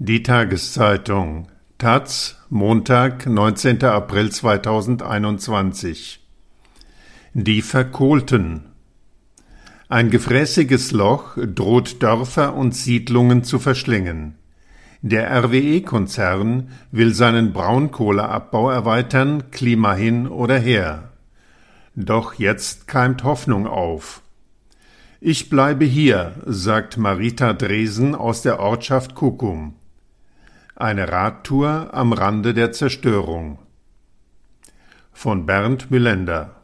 Die Tageszeitung Taz, Montag, 19. April 2021 Die Verkohlten Ein gefräßiges Loch droht Dörfer und Siedlungen zu verschlingen. Der RWE-Konzern will seinen Braunkohleabbau erweitern, Klima hin oder her. Doch jetzt keimt Hoffnung auf. Ich bleibe hier, sagt Marita Dresen aus der Ortschaft Kukum. Eine Radtour am Rande der Zerstörung von Bernd Müllender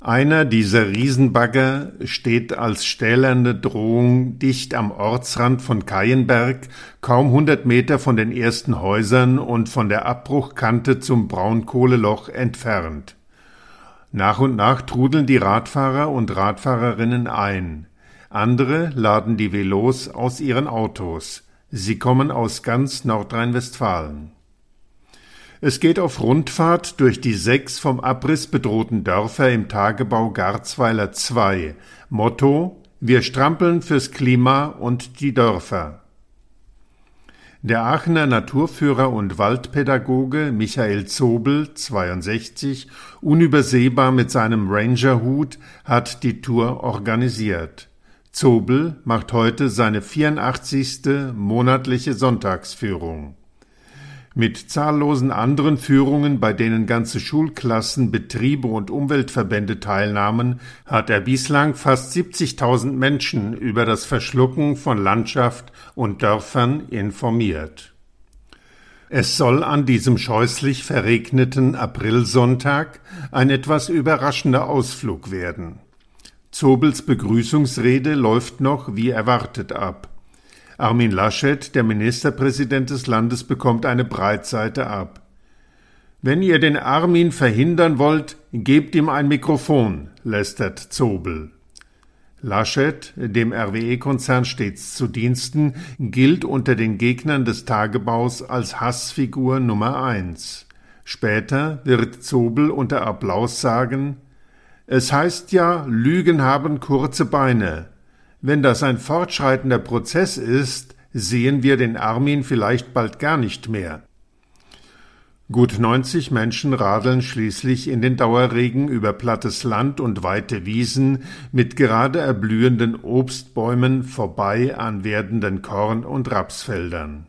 Einer dieser Riesenbagger steht als stählerne Drohung dicht am Ortsrand von Kayenberg, kaum hundert Meter von den ersten Häusern und von der Abbruchkante zum Braunkohleloch entfernt. Nach und nach trudeln die Radfahrer und Radfahrerinnen ein. Andere laden die Velos aus ihren Autos. Sie kommen aus ganz Nordrhein-Westfalen. Es geht auf Rundfahrt durch die sechs vom Abriss bedrohten Dörfer im Tagebau Garzweiler II. Motto Wir strampeln fürs Klima und die Dörfer. Der Aachener Naturführer und Waldpädagoge Michael Zobel, 62, unübersehbar mit seinem Rangerhut, hat die Tour organisiert. Zobel macht heute seine 84. monatliche Sonntagsführung. Mit zahllosen anderen Führungen, bei denen ganze Schulklassen, Betriebe und Umweltverbände teilnahmen, hat er bislang fast 70.000 Menschen über das Verschlucken von Landschaft und Dörfern informiert. Es soll an diesem scheußlich verregneten Aprilsonntag ein etwas überraschender Ausflug werden. Zobels Begrüßungsrede läuft noch wie erwartet ab. Armin Laschet, der Ministerpräsident des Landes, bekommt eine Breitseite ab. Wenn ihr den Armin verhindern wollt, gebt ihm ein Mikrofon, lästert Zobel. Laschet, dem RWE-Konzern stets zu Diensten, gilt unter den Gegnern des Tagebaus als Hassfigur Nummer eins. Später wird Zobel unter Applaus sagen, es heißt ja, Lügen haben kurze Beine. Wenn das ein fortschreitender Prozess ist, sehen wir den Armin vielleicht bald gar nicht mehr. Gut 90 Menschen radeln schließlich in den Dauerregen über plattes Land und weite Wiesen mit gerade erblühenden Obstbäumen vorbei an werdenden Korn- und Rapsfeldern.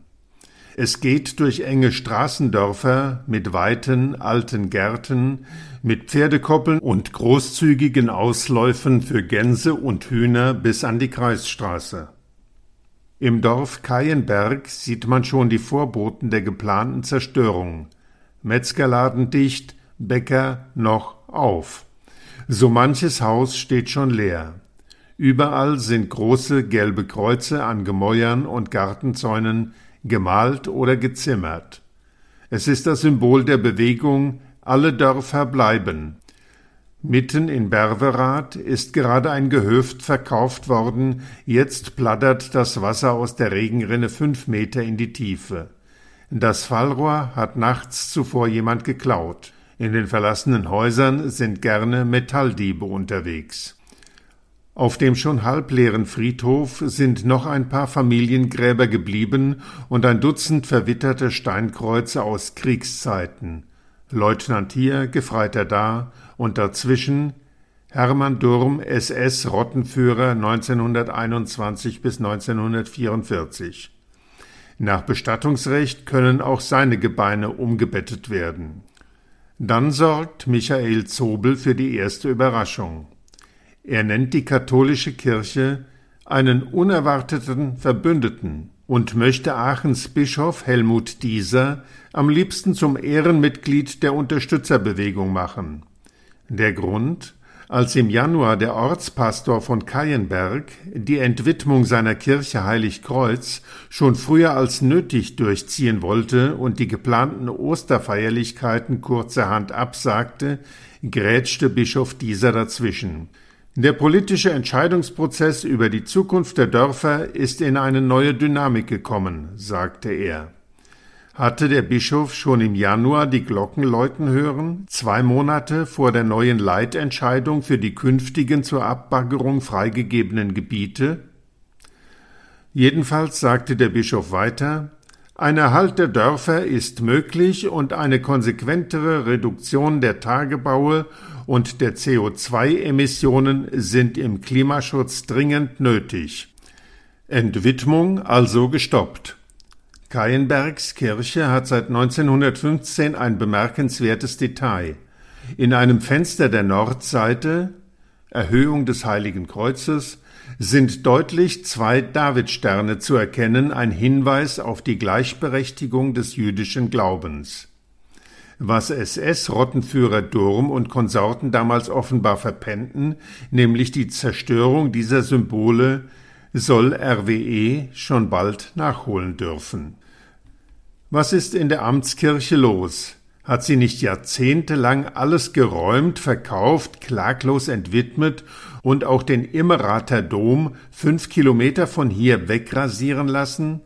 Es geht durch enge Straßendörfer mit weiten, alten Gärten, mit Pferdekoppeln und großzügigen Ausläufen für Gänse und Hühner bis an die Kreisstraße. Im Dorf Kayenberg sieht man schon die Vorboten der geplanten Zerstörung. Metzgerladen dicht, Bäcker noch auf. So manches Haus steht schon leer. Überall sind große gelbe Kreuze an Gemäuern und Gartenzäunen gemalt oder gezimmert. Es ist das Symbol der Bewegung Alle Dörfer bleiben. Mitten in Berverath ist gerade ein Gehöft verkauft worden, jetzt plattert das Wasser aus der Regenrinne fünf Meter in die Tiefe. Das Fallrohr hat nachts zuvor jemand geklaut. In den verlassenen Häusern sind gerne Metalldiebe unterwegs. Auf dem schon halbleeren Friedhof sind noch ein paar Familiengräber geblieben und ein Dutzend verwitterte Steinkreuze aus Kriegszeiten. Leutnant hier, Gefreiter da und dazwischen Hermann Durm, SS Rottenführer 1921 bis 1944. Nach Bestattungsrecht können auch seine Gebeine umgebettet werden. Dann sorgt Michael Zobel für die erste Überraschung. Er nennt die katholische Kirche einen unerwarteten Verbündeten und möchte Aachens Bischof Helmut Dieser am liebsten zum Ehrenmitglied der Unterstützerbewegung machen. Der Grund? Als im Januar der Ortspastor von Kayenberg die Entwidmung seiner Kirche Heiligkreuz schon früher als nötig durchziehen wollte und die geplanten Osterfeierlichkeiten kurzerhand absagte, grätschte Bischof dieser dazwischen. Der politische Entscheidungsprozess über die Zukunft der Dörfer ist in eine neue Dynamik gekommen, sagte er. Hatte der Bischof schon im Januar die Glocken läuten hören, zwei Monate vor der neuen Leitentscheidung für die künftigen zur Abbaggerung freigegebenen Gebiete? Jedenfalls sagte der Bischof weiter, ein Erhalt der Dörfer ist möglich und eine konsequentere Reduktion der Tagebaue und der CO2-Emissionen sind im Klimaschutz dringend nötig. Entwidmung also gestoppt. Keienbergs Kirche hat seit 1915 ein bemerkenswertes Detail. In einem Fenster der Nordseite Erhöhung des Heiligen Kreuzes sind deutlich zwei Davidsterne zu erkennen, ein Hinweis auf die Gleichberechtigung des jüdischen Glaubens. Was SS-Rottenführer Durm und Konsorten damals offenbar verpennten, nämlich die Zerstörung dieser Symbole, soll RWE schon bald nachholen dürfen. Was ist in der Amtskirche los? Hat sie nicht jahrzehntelang alles geräumt, verkauft, klaglos entwidmet und auch den Immerater Dom fünf Kilometer von hier wegrasieren lassen?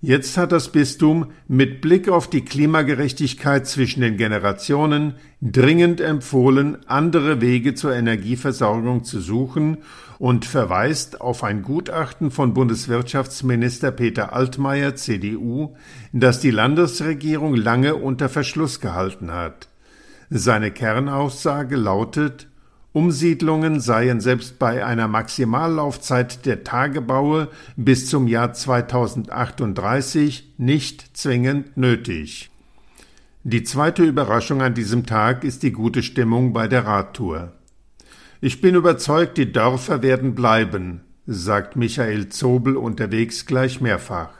Jetzt hat das Bistum mit Blick auf die Klimagerechtigkeit zwischen den Generationen dringend empfohlen, andere Wege zur Energieversorgung zu suchen und verweist auf ein Gutachten von Bundeswirtschaftsminister Peter Altmaier CDU, das die Landesregierung lange unter Verschluss gehalten hat. Seine Kernaussage lautet Umsiedlungen seien selbst bei einer Maximallaufzeit der Tagebaue bis zum Jahr 2038 nicht zwingend nötig. Die zweite Überraschung an diesem Tag ist die gute Stimmung bei der Radtour. Ich bin überzeugt, die Dörfer werden bleiben, sagt Michael Zobel unterwegs gleich mehrfach.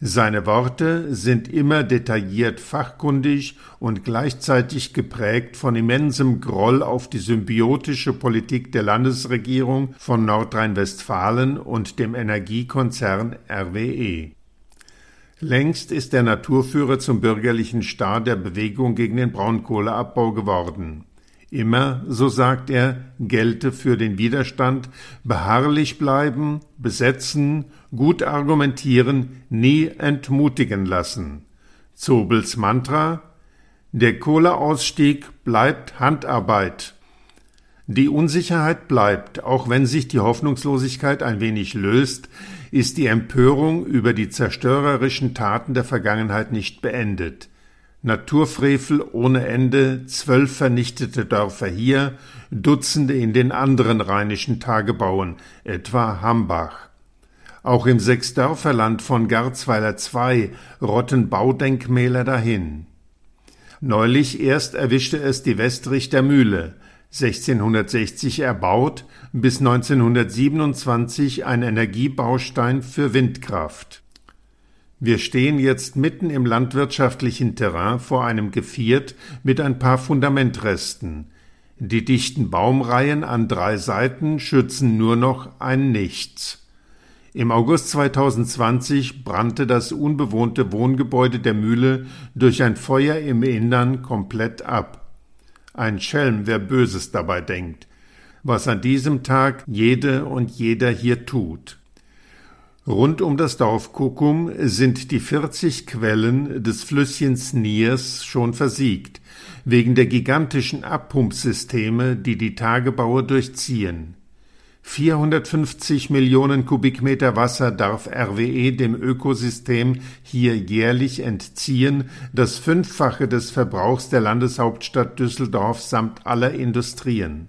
Seine Worte sind immer detailliert fachkundig und gleichzeitig geprägt von immensem Groll auf die symbiotische Politik der Landesregierung von Nordrhein-Westfalen und dem Energiekonzern RWE. Längst ist der Naturführer zum bürgerlichen Star der Bewegung gegen den Braunkohleabbau geworden. Immer, so sagt er, gelte für den Widerstand beharrlich bleiben, besetzen, gut argumentieren, nie entmutigen lassen. Zobels Mantra Der Kohleausstieg bleibt Handarbeit. Die Unsicherheit bleibt, auch wenn sich die Hoffnungslosigkeit ein wenig löst, ist die Empörung über die zerstörerischen Taten der Vergangenheit nicht beendet. Naturfrevel ohne Ende, zwölf vernichtete Dörfer hier, Dutzende in den anderen rheinischen Tagebauen, etwa Hambach. Auch im Sechsdörferland von Garzweiler II rotten Baudenkmäler dahin. Neulich erst erwischte es die Westrichter Mühle, 1660 erbaut, bis 1927 ein Energiebaustein für Windkraft. Wir stehen jetzt mitten im landwirtschaftlichen Terrain vor einem Geviert mit ein paar Fundamentresten. Die dichten Baumreihen an drei Seiten schützen nur noch ein Nichts. Im August 2020 brannte das unbewohnte Wohngebäude der Mühle durch ein Feuer im Innern komplett ab. Ein Schelm, wer Böses dabei denkt, was an diesem Tag jede und jeder hier tut. Rund um das Dorf Kukum sind die 40 Quellen des Flüsschens Niers schon versiegt, wegen der gigantischen Abpumpsysteme, die die Tagebaue durchziehen. 450 Millionen Kubikmeter Wasser darf RWE dem Ökosystem hier jährlich entziehen, das Fünffache des Verbrauchs der Landeshauptstadt Düsseldorf samt aller Industrien.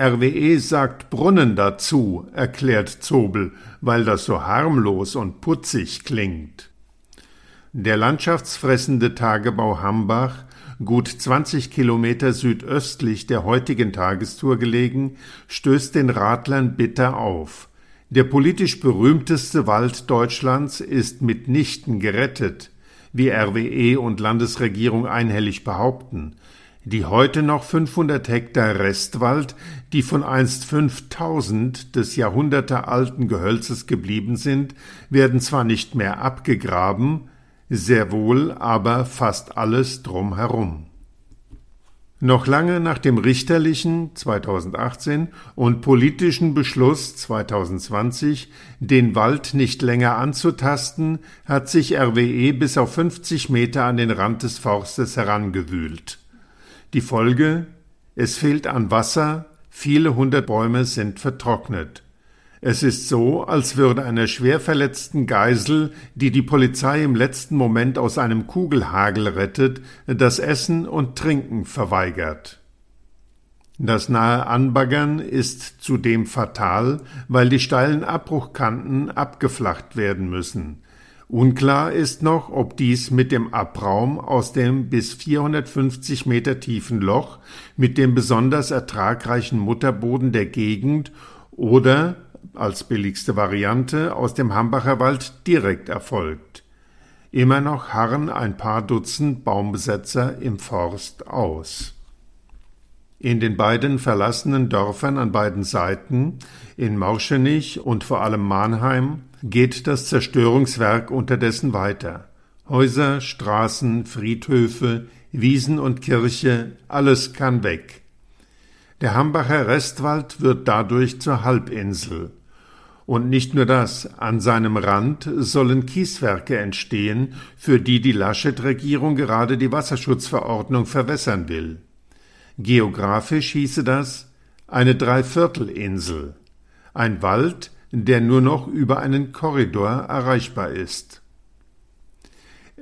RWE sagt Brunnen dazu, erklärt Zobel, weil das so harmlos und putzig klingt. Der landschaftsfressende Tagebau Hambach, gut 20 Kilometer südöstlich der heutigen Tagestour gelegen, stößt den Radlern bitter auf. Der politisch berühmteste Wald Deutschlands ist mitnichten gerettet, wie RWE und Landesregierung einhellig behaupten. Die heute noch 500 Hektar Restwald, die von einst 5000 des jahrhundertealten Gehölzes geblieben sind, werden zwar nicht mehr abgegraben, sehr wohl aber fast alles drumherum. Noch lange nach dem richterlichen 2018 und politischen Beschluss 2020, den Wald nicht länger anzutasten, hat sich RWE bis auf 50 Meter an den Rand des Forstes herangewühlt. Die Folge? Es fehlt an Wasser, viele hundert Bäume sind vertrocknet. Es ist so, als würde einer schwer verletzten Geisel, die die Polizei im letzten Moment aus einem Kugelhagel rettet, das Essen und Trinken verweigert. Das nahe Anbaggern ist zudem fatal, weil die steilen Abbruchkanten abgeflacht werden müssen. Unklar ist noch, ob dies mit dem Abraum aus dem bis 450 Meter tiefen Loch mit dem besonders ertragreichen Mutterboden der Gegend oder als billigste Variante aus dem Hambacher Wald direkt erfolgt. Immer noch harren ein paar Dutzend Baumbesetzer im Forst aus. In den beiden verlassenen Dörfern an beiden Seiten, in Morschenich und vor allem Mannheim, geht das Zerstörungswerk unterdessen weiter. Häuser, Straßen, Friedhöfe, Wiesen und Kirche, alles kann weg. Der Hambacher Restwald wird dadurch zur Halbinsel. Und nicht nur das, an seinem Rand sollen Kieswerke entstehen, für die die Laschet-Regierung gerade die Wasserschutzverordnung verwässern will. Geografisch hieße das eine Dreiviertelinsel, ein Wald, der nur noch über einen Korridor erreichbar ist.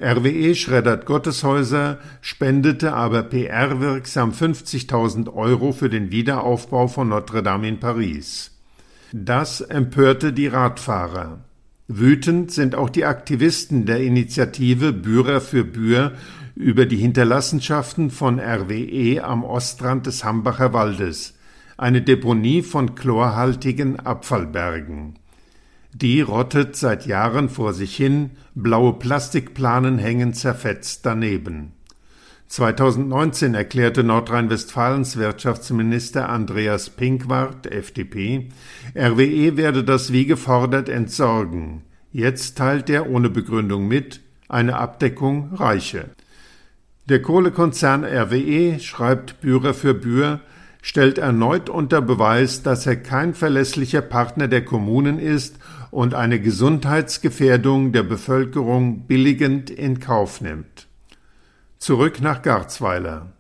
RWE schreddert Gotteshäuser, spendete aber PR-wirksam 50.000 Euro für den Wiederaufbau von Notre Dame in Paris. Das empörte die Radfahrer. Wütend sind auch die Aktivisten der Initiative Bührer für Bühr über die Hinterlassenschaften von RWE am Ostrand des Hambacher Waldes, eine Deponie von chlorhaltigen Abfallbergen. Die rottet seit Jahren vor sich hin, blaue Plastikplanen hängen zerfetzt daneben. 2019 erklärte Nordrhein-Westfalens Wirtschaftsminister Andreas Pinkwart, FDP, RWE werde das wie gefordert entsorgen. Jetzt teilt er ohne Begründung mit, eine Abdeckung reiche. Der Kohlekonzern RWE, schreibt Bührer für Bühr, stellt erneut unter Beweis, dass er kein verlässlicher Partner der Kommunen ist und eine Gesundheitsgefährdung der Bevölkerung billigend in Kauf nimmt. Zurück nach Garzweiler.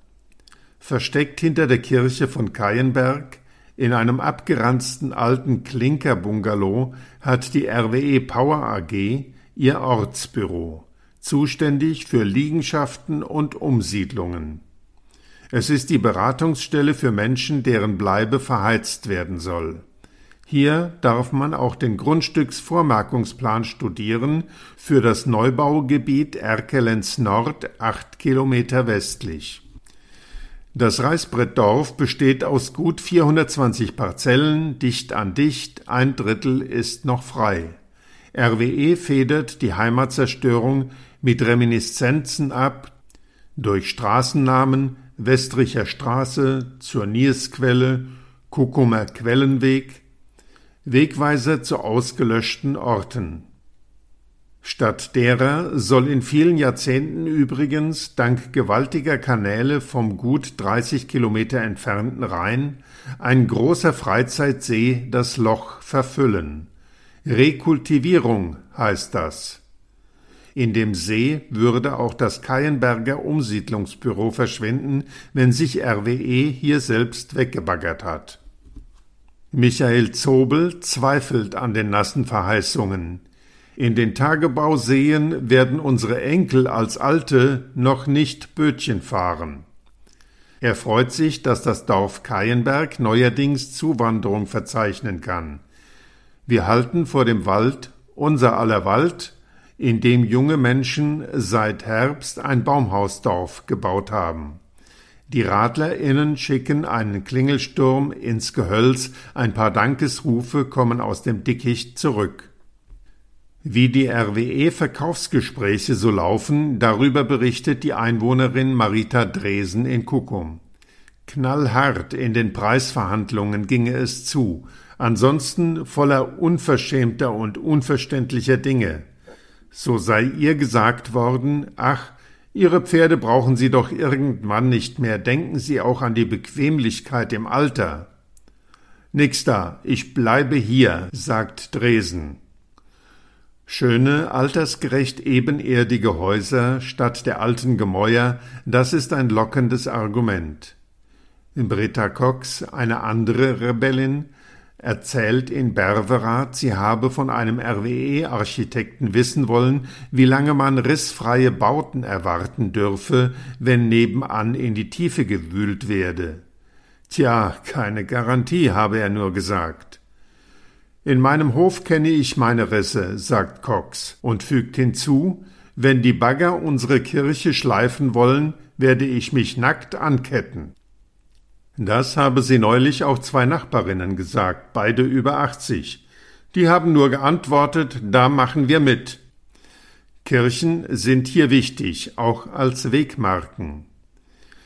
Versteckt hinter der Kirche von Kayenberg, in einem abgeranzten alten Klinkerbungalow, hat die RWE Power AG ihr Ortsbüro, zuständig für Liegenschaften und Umsiedlungen. Es ist die Beratungsstelle für Menschen, deren Bleibe verheizt werden soll. Hier darf man auch den Grundstücksvormerkungsplan studieren für das Neubaugebiet Erkelenz Nord, acht Kilometer westlich. Das Reißbrettdorf besteht aus gut 420 Parzellen, dicht an dicht, ein Drittel ist noch frei. RWE federt die Heimatzerstörung mit Reminiszenzen ab, durch Straßennamen Westricher Straße zur Niersquelle, Kuckumer Quellenweg, Wegweiser zu ausgelöschten Orten. Statt derer soll in vielen Jahrzehnten übrigens dank gewaltiger Kanäle vom gut 30 Kilometer entfernten Rhein ein großer Freizeitsee das Loch verfüllen. Rekultivierung heißt das. In dem See würde auch das Kayenberger Umsiedlungsbüro verschwinden, wenn sich RWE hier selbst weggebaggert hat. Michael Zobel zweifelt an den nassen Verheißungen. In den Tagebauseen werden unsere Enkel als Alte noch nicht Bötchen fahren. Er freut sich, dass das Dorf Kayenberg neuerdings Zuwanderung verzeichnen kann. Wir halten vor dem Wald, unser aller Wald, in dem junge Menschen seit Herbst ein Baumhausdorf gebaut haben. Die RadlerInnen schicken einen Klingelsturm ins Gehölz, ein paar Dankesrufe kommen aus dem Dickicht zurück. Wie die RWE-Verkaufsgespräche so laufen, darüber berichtet die Einwohnerin Marita Dresen in Kuckum. Knallhart in den Preisverhandlungen ginge es zu, ansonsten voller unverschämter und unverständlicher Dinge. So sei ihr gesagt worden, ach, Ihre Pferde brauchen Sie doch irgendwann nicht mehr. Denken Sie auch an die Bequemlichkeit im Alter. Nix da, ich bleibe hier, sagt Dresen. Schöne, altersgerecht ebenerdige Häuser statt der alten Gemäuer, das ist ein lockendes Argument. Britta Cox, eine andere Rebellin, erzählt in Berverath, sie habe von einem RWE-Architekten wissen wollen, wie lange man rissfreie Bauten erwarten dürfe, wenn nebenan in die Tiefe gewühlt werde. Tja, keine Garantie, habe er nur gesagt. In meinem Hof kenne ich meine Risse, sagt Cox und fügt hinzu, wenn die Bagger unsere Kirche schleifen wollen, werde ich mich nackt anketten. Das habe sie neulich auch zwei Nachbarinnen gesagt, beide über 80. Die haben nur geantwortet, da machen wir mit. Kirchen sind hier wichtig, auch als Wegmarken.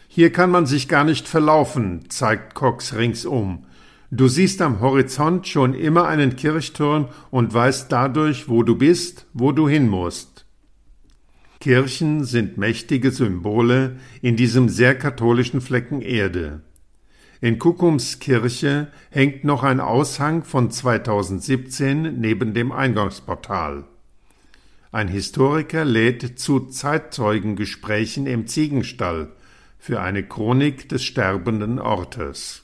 Hier kann man sich gar nicht verlaufen, zeigt Cox ringsum. Du siehst am Horizont schon immer einen Kirchturm und weißt dadurch, wo du bist, wo du hin musst. Kirchen sind mächtige Symbole in diesem sehr katholischen Flecken Erde. In Kuckums Kirche hängt noch ein Aushang von 2017 neben dem Eingangsportal. Ein Historiker lädt zu Zeitzeugengesprächen im Ziegenstall für eine Chronik des sterbenden Ortes.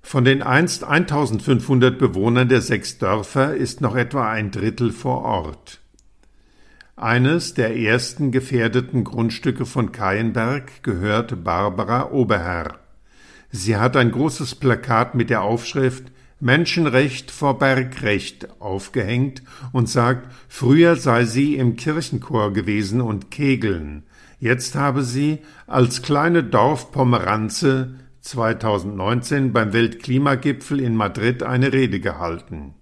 Von den einst 1500 Bewohnern der sechs Dörfer ist noch etwa ein Drittel vor Ort. Eines der ersten gefährdeten Grundstücke von Keienberg gehört Barbara Oberherr. Sie hat ein großes Plakat mit der Aufschrift Menschenrecht vor Bergrecht aufgehängt und sagt, früher sei sie im Kirchenchor gewesen und kegeln. Jetzt habe sie als kleine Dorfpomeranze 2019 beim Weltklimagipfel in Madrid eine Rede gehalten.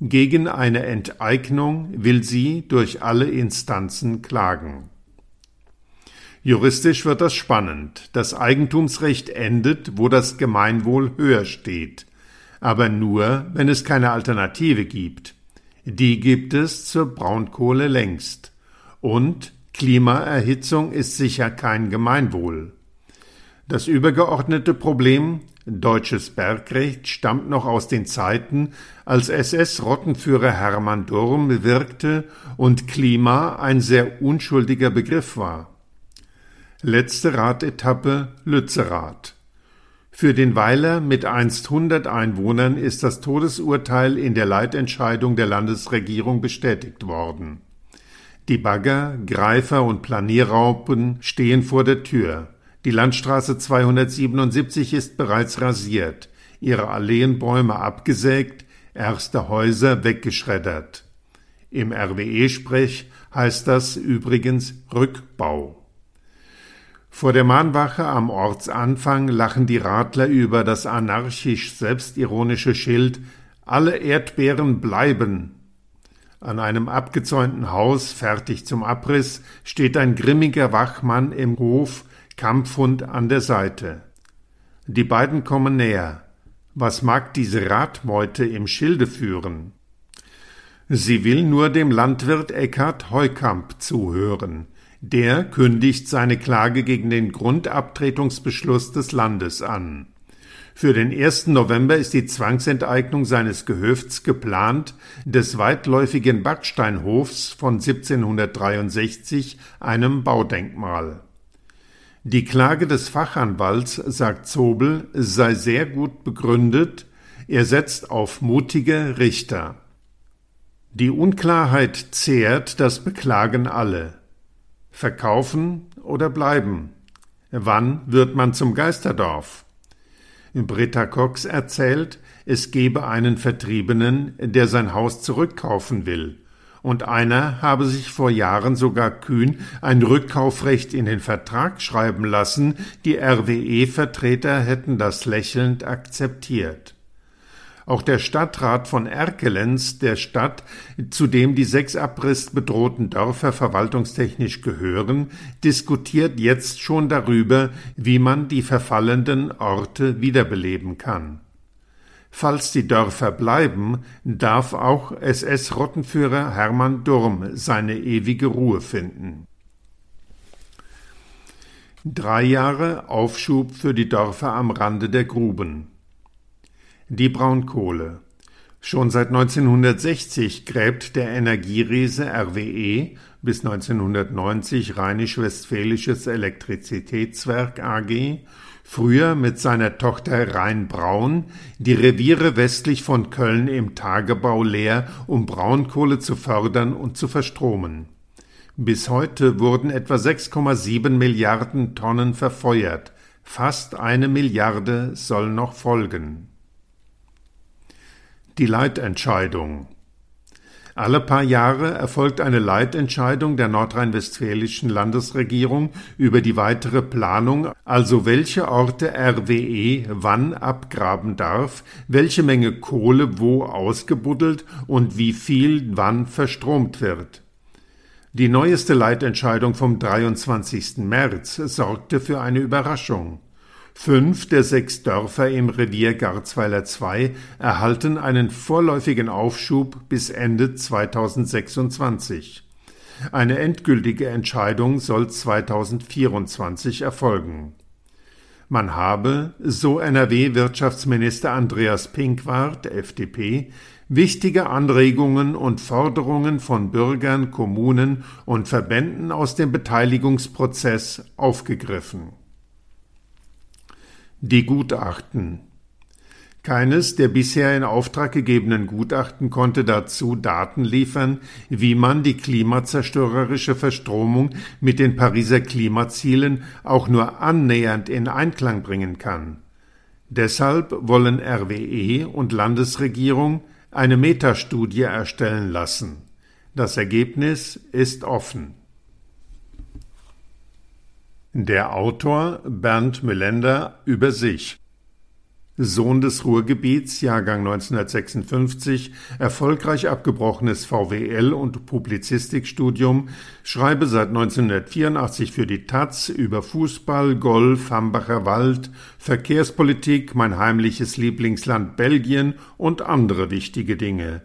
Gegen eine Enteignung will sie durch alle Instanzen klagen. Juristisch wird das spannend. Das Eigentumsrecht endet, wo das Gemeinwohl höher steht. Aber nur, wenn es keine Alternative gibt. Die gibt es zur Braunkohle längst. Und Klimaerhitzung ist sicher kein Gemeinwohl. Das übergeordnete Problem deutsches Bergrecht stammt noch aus den Zeiten, als SS-Rottenführer Hermann Durm wirkte und Klima ein sehr unschuldiger Begriff war. Letzte Radetappe Lützerath. Für den Weiler mit einst 100 Einwohnern ist das Todesurteil in der Leitentscheidung der Landesregierung bestätigt worden. Die Bagger, Greifer und Planierraupen stehen vor der Tür. Die Landstraße 277 ist bereits rasiert, ihre Alleenbäume abgesägt, erste Häuser weggeschreddert. Im RWE-Sprech heißt das übrigens Rückbau. Vor der Mahnwache am Ortsanfang lachen die Radler über das anarchisch selbstironische Schild Alle Erdbeeren bleiben. An einem abgezäunten Haus, fertig zum Abriss, steht ein grimmiger Wachmann im Hof, Kampfhund an der Seite. Die beiden kommen näher. Was mag diese Radmeute im Schilde führen? Sie will nur dem Landwirt Eckhard Heukamp zuhören. Der kündigt seine Klage gegen den Grundabtretungsbeschluss des Landes an. Für den 1. November ist die Zwangsenteignung seines Gehöfts geplant, des weitläufigen Backsteinhofs von 1763, einem Baudenkmal. Die Klage des Fachanwalts, sagt Zobel, sei sehr gut begründet, er setzt auf mutige Richter. Die Unklarheit zehrt, das beklagen alle. Verkaufen oder bleiben? Wann wird man zum Geisterdorf? Britta Cox erzählt, es gebe einen Vertriebenen, der sein Haus zurückkaufen will, und einer habe sich vor Jahren sogar kühn ein Rückkaufrecht in den Vertrag schreiben lassen, die RWE-Vertreter hätten das lächelnd akzeptiert. Auch der Stadtrat von Erkelenz, der Stadt, zu dem die sechs abrissbedrohten Dörfer verwaltungstechnisch gehören, diskutiert jetzt schon darüber, wie man die verfallenden Orte wiederbeleben kann. Falls die Dörfer bleiben, darf auch SS-Rottenführer Hermann Durm seine ewige Ruhe finden. Drei Jahre Aufschub für die Dörfer am Rande der Gruben. Die Braunkohle. Schon seit 1960 gräbt der Energieriese RWE bis 1990 Rheinisch-Westfälisches Elektrizitätswerk AG früher mit seiner Tochter Rhein Braun, die Reviere westlich von Köln im Tagebau leer, um Braunkohle zu fördern und zu verstromen. Bis heute wurden etwa 6,7 Milliarden Tonnen verfeuert, fast eine Milliarde soll noch folgen. Die Leitentscheidung alle paar Jahre erfolgt eine Leitentscheidung der nordrhein-westfälischen Landesregierung über die weitere Planung, also welche Orte RWE wann abgraben darf, welche Menge Kohle wo ausgebuddelt und wie viel wann verstromt wird. Die neueste Leitentscheidung vom 23. März sorgte für eine Überraschung. Fünf der sechs Dörfer im Revier Garzweiler II erhalten einen vorläufigen Aufschub bis Ende 2026. Eine endgültige Entscheidung soll 2024 erfolgen. Man habe, so NRW-Wirtschaftsminister Andreas Pinkwart, FDP, wichtige Anregungen und Forderungen von Bürgern, Kommunen und Verbänden aus dem Beteiligungsprozess aufgegriffen. Die Gutachten keines der bisher in Auftrag gegebenen Gutachten konnte dazu Daten liefern, wie man die klimazerstörerische Verstromung mit den Pariser Klimazielen auch nur annähernd in Einklang bringen kann. Deshalb wollen RWE und Landesregierung eine Metastudie erstellen lassen. Das Ergebnis ist offen. Der Autor Bernd Müllender über sich. Sohn des Ruhrgebiets, Jahrgang 1956, erfolgreich abgebrochenes VWL und Publizistikstudium, schreibe seit 1984 für die Taz über Fußball, Golf, Hambacher Wald, Verkehrspolitik, mein heimliches Lieblingsland Belgien und andere wichtige Dinge.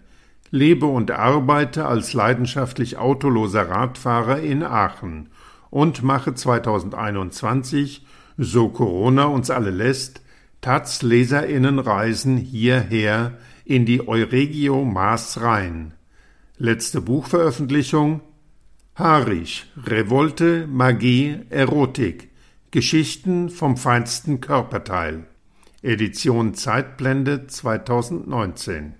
Lebe und arbeite als leidenschaftlich autoloser Radfahrer in Aachen und mache 2021, so Corona uns alle lässt, Taz Leserinnenreisen hierher in die Euregio Maas Rhein. Letzte Buchveröffentlichung Haarig, Revolte, Magie, Erotik. Geschichten vom feinsten Körperteil. Edition Zeitblende 2019